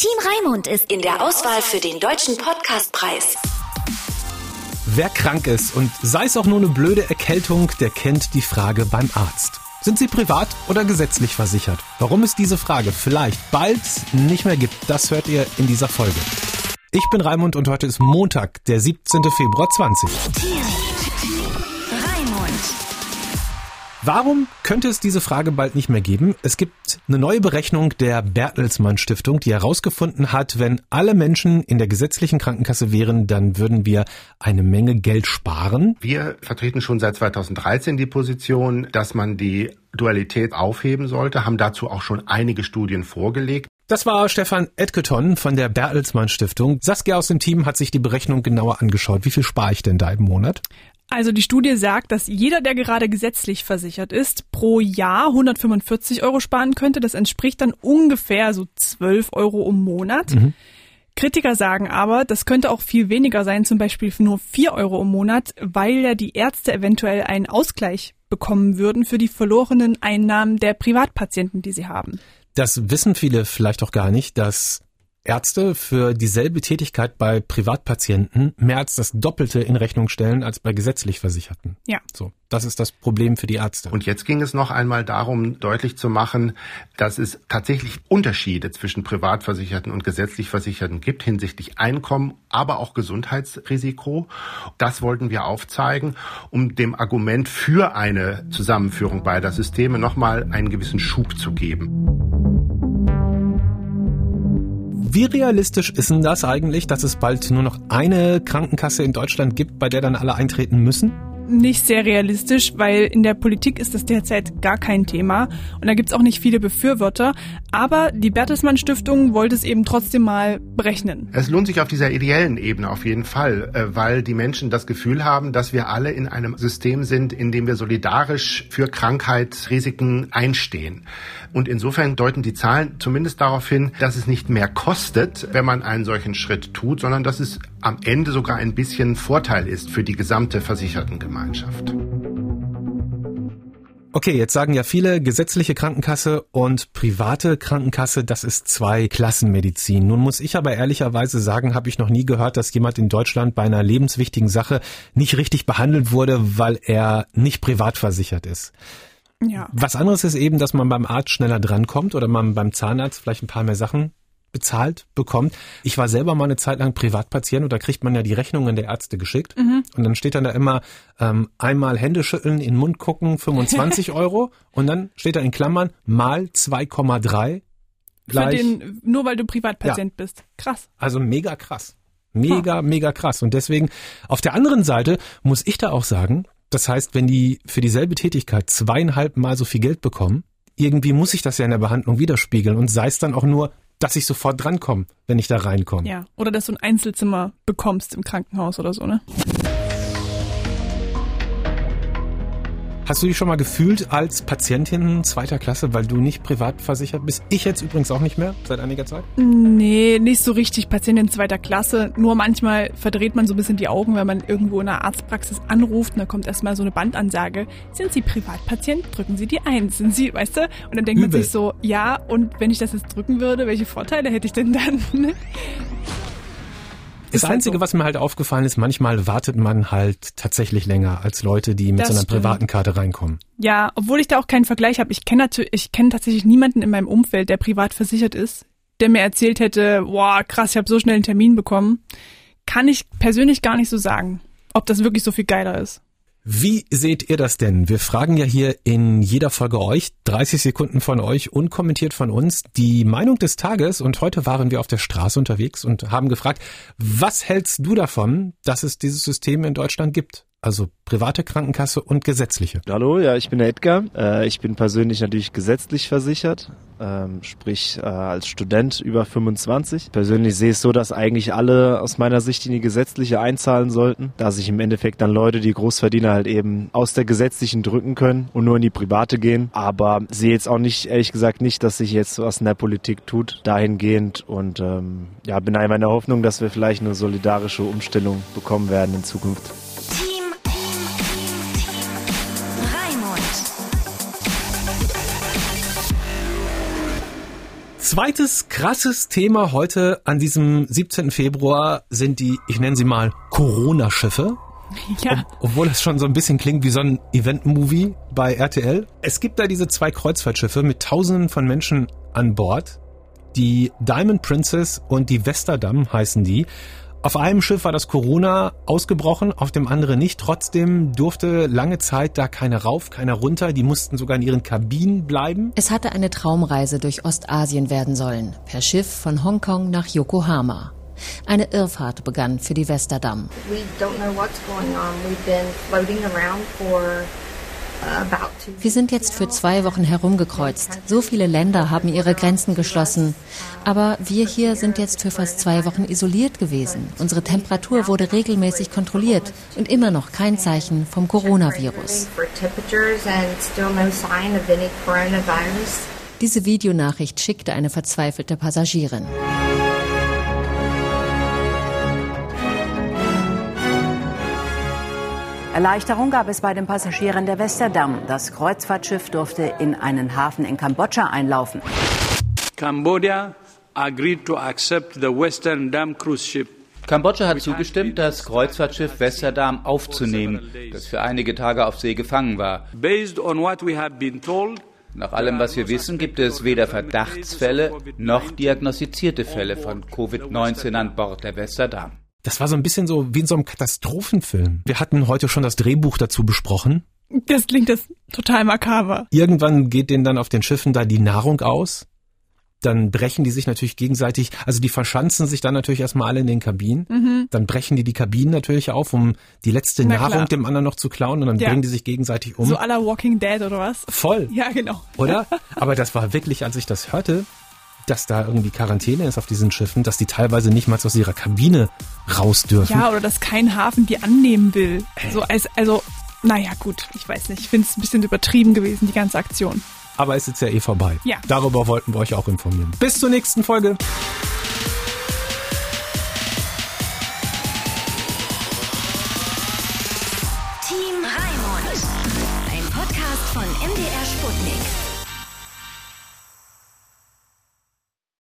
Team Raimund ist in der Auswahl für den Deutschen Podcastpreis. Wer krank ist und sei es auch nur eine blöde Erkältung, der kennt die Frage beim Arzt. Sind Sie privat oder gesetzlich versichert? Warum es diese Frage vielleicht bald nicht mehr gibt, das hört ihr in dieser Folge. Ich bin Raimund und heute ist Montag, der 17. Februar 20. Warum könnte es diese Frage bald nicht mehr geben? Es gibt eine neue Berechnung der Bertelsmann Stiftung, die herausgefunden hat, wenn alle Menschen in der gesetzlichen Krankenkasse wären, dann würden wir eine Menge Geld sparen. Wir vertreten schon seit 2013 die Position, dass man die Dualität aufheben sollte, haben dazu auch schon einige Studien vorgelegt. Das war Stefan Edketon von der Bertelsmann Stiftung. Saskia aus dem Team hat sich die Berechnung genauer angeschaut. Wie viel spare ich denn da im Monat? Also die Studie sagt, dass jeder, der gerade gesetzlich versichert ist, pro Jahr 145 Euro sparen könnte. Das entspricht dann ungefähr so 12 Euro im Monat. Mhm. Kritiker sagen aber, das könnte auch viel weniger sein, zum Beispiel nur 4 Euro im Monat, weil ja die Ärzte eventuell einen Ausgleich bekommen würden für die verlorenen Einnahmen der Privatpatienten, die sie haben. Das wissen viele vielleicht auch gar nicht, dass Ärzte für dieselbe Tätigkeit bei Privatpatienten mehr als das Doppelte in Rechnung stellen als bei gesetzlich Versicherten. Ja. So, das ist das Problem für die Ärzte. Und jetzt ging es noch einmal darum, deutlich zu machen, dass es tatsächlich Unterschiede zwischen Privatversicherten und gesetzlich Versicherten gibt hinsichtlich Einkommen, aber auch Gesundheitsrisiko. Das wollten wir aufzeigen, um dem Argument für eine Zusammenführung beider Systeme nochmal einen gewissen Schub zu geben. Wie realistisch ist denn das eigentlich, dass es bald nur noch eine Krankenkasse in Deutschland gibt, bei der dann alle eintreten müssen? nicht sehr realistisch, weil in der Politik ist das derzeit gar kein Thema und da gibt's auch nicht viele Befürworter. Aber die Bertelsmann Stiftung wollte es eben trotzdem mal berechnen. Es lohnt sich auf dieser ideellen Ebene auf jeden Fall, äh, weil die Menschen das Gefühl haben, dass wir alle in einem System sind, in dem wir solidarisch für Krankheitsrisiken einstehen. Und insofern deuten die Zahlen zumindest darauf hin, dass es nicht mehr kostet, wenn man einen solchen Schritt tut, sondern dass es am Ende sogar ein bisschen Vorteil ist für die gesamte Versichertengemeinschaft. Okay, jetzt sagen ja viele gesetzliche Krankenkasse und private Krankenkasse, das ist zwei Klassenmedizin. Nun muss ich aber ehrlicherweise sagen, habe ich noch nie gehört, dass jemand in Deutschland bei einer lebenswichtigen Sache nicht richtig behandelt wurde, weil er nicht privat versichert ist. Ja. Was anderes ist eben, dass man beim Arzt schneller drankommt oder man beim Zahnarzt vielleicht ein paar mehr Sachen bezahlt bekommt. Ich war selber mal eine Zeit lang Privatpatient und da kriegt man ja die Rechnungen der Ärzte geschickt. Mhm. Und dann steht dann da immer ähm, einmal Hände schütteln, in den Mund gucken, 25 Euro. Und dann steht da in Klammern mal 2,3. Für den, nur weil du Privatpatient ja. bist. Krass. Also mega krass. Mega, huh. mega krass. Und deswegen, auf der anderen Seite muss ich da auch sagen, das heißt, wenn die für dieselbe Tätigkeit zweieinhalb Mal so viel Geld bekommen, irgendwie muss ich das ja in der Behandlung widerspiegeln und sei es dann auch nur dass ich sofort drankomme, wenn ich da reinkomme. Ja, oder dass du ein Einzelzimmer bekommst im Krankenhaus oder so, ne? Hast du dich schon mal gefühlt als Patientin zweiter Klasse, weil du nicht privat versichert bist? Ich jetzt übrigens auch nicht mehr, seit einiger Zeit? Nee, nicht so richtig Patientin zweiter Klasse. Nur manchmal verdreht man so ein bisschen die Augen, wenn man irgendwo in einer Arztpraxis anruft und da kommt erstmal so eine Bandansage. Sind Sie Privatpatient? Drücken Sie die Eins. Sind Sie, weißt du? Und dann denkt Übel. man sich so, ja, und wenn ich das jetzt drücken würde, welche Vorteile hätte ich denn dann? Das halt Einzige, so. was mir halt aufgefallen ist, manchmal wartet man halt tatsächlich länger als Leute, die mit das so einer stimmt. privaten Karte reinkommen. Ja, obwohl ich da auch keinen Vergleich habe. Ich kenne natürlich, ich kenne tatsächlich niemanden in meinem Umfeld, der privat versichert ist, der mir erzählt hätte, boah, krass, ich habe so schnell einen Termin bekommen. Kann ich persönlich gar nicht so sagen, ob das wirklich so viel geiler ist. Wie seht ihr das denn? Wir fragen ja hier in jeder Folge euch, 30 Sekunden von euch, unkommentiert von uns, die Meinung des Tages. Und heute waren wir auf der Straße unterwegs und haben gefragt, was hältst du davon, dass es dieses System in Deutschland gibt? Also private Krankenkasse und gesetzliche. Hallo, ja, ich bin der Edgar. Äh, ich bin persönlich natürlich gesetzlich versichert, ähm, sprich äh, als Student über 25. Persönlich sehe ich es so, dass eigentlich alle aus meiner Sicht in die gesetzliche einzahlen sollten, da sich im Endeffekt dann Leute, die Großverdiener halt eben aus der gesetzlichen drücken können und nur in die private gehen. Aber sehe jetzt auch nicht, ehrlich gesagt, nicht, dass sich jetzt was in der Politik tut, dahingehend und ähm, ja, bin einfach in der Hoffnung, dass wir vielleicht eine solidarische Umstellung bekommen werden in Zukunft. Zweites krasses Thema heute an diesem 17. Februar sind die, ich nenne sie mal Corona-Schiffe. Ja. Ob, obwohl das schon so ein bisschen klingt wie so ein Event-Movie bei RTL. Es gibt da diese zwei Kreuzfahrtschiffe mit tausenden von Menschen an Bord. Die Diamond Princess und die Westerdam heißen die. Auf einem Schiff war das Corona ausgebrochen, auf dem anderen nicht. Trotzdem durfte lange Zeit da keiner rauf, keiner runter. Die mussten sogar in ihren Kabinen bleiben. Es hatte eine Traumreise durch Ostasien werden sollen, per Schiff von Hongkong nach Yokohama. Eine Irrfahrt begann für die Westerdam. We don't know what's going on. We've been floating around for Wir sind jetzt für zwei Wochen herumgekreuzt. So viele Länder haben ihre Grenzen geschlossen. Aber wir hier sind jetzt für fast zwei Wochen isoliert gewesen. Unsere Temperatur wurde regelmäßig kontrolliert und immer noch kein Zeichen vom Coronavirus. Diese Videonachricht schickte eine verzweifelte Passagierin. Erleichterung gab es bei den Passagieren der Westerdam. Das Kreuzfahrtschiff durfte in einen Hafen in Kambodscha einlaufen. Cambodia agreed to accept the Western Dam cruise ship. Kambodscha hat zugestimmt, das Kreuzfahrtschiff Westerdam aufzunehmen, das für einige Tage auf See gefangen war. Based on what we have been told, Nach allem, was wir wissen, gibt es weder Verdachtsfälle noch diagnostizierte Fälle von Covid-19 an Bord der Westerdam. Das war so ein bisschen so wie in so einem Katastrophenfilm. Wir hatten heute schon das Drehbuch dazu besprochen. Das klingt jetzt total makaber. Irgendwann geht denen dann auf den Schiffen da die Nahrung aus. Dann brechen die sich natürlich gegenseitig, also die verschanzen sich dann natürlich erstmal alle in den Kabinen. Dann brechen die die Kabinen natürlich auf, um die letzte Na Nahrung klar. dem anderen noch zu klauen und dann Ja. bringen die sich gegenseitig um. So à la Walking Dead oder was? Voll. Ja, genau. Oder? Aber das war wirklich, als ich das hörte, dass da irgendwie Quarantäne ist auf diesen Schiffen, dass die teilweise nicht mal aus ihrer Kabine raus dürfen. Ja, oder dass kein Hafen die annehmen will. So als, also, naja, gut, ich weiß nicht. Ich finde es ein bisschen übertrieben gewesen, die ganze Aktion. Aber ist jetzt ja eh vorbei. Ja. Darüber wollten wir euch auch informieren. Bis zur nächsten Folge.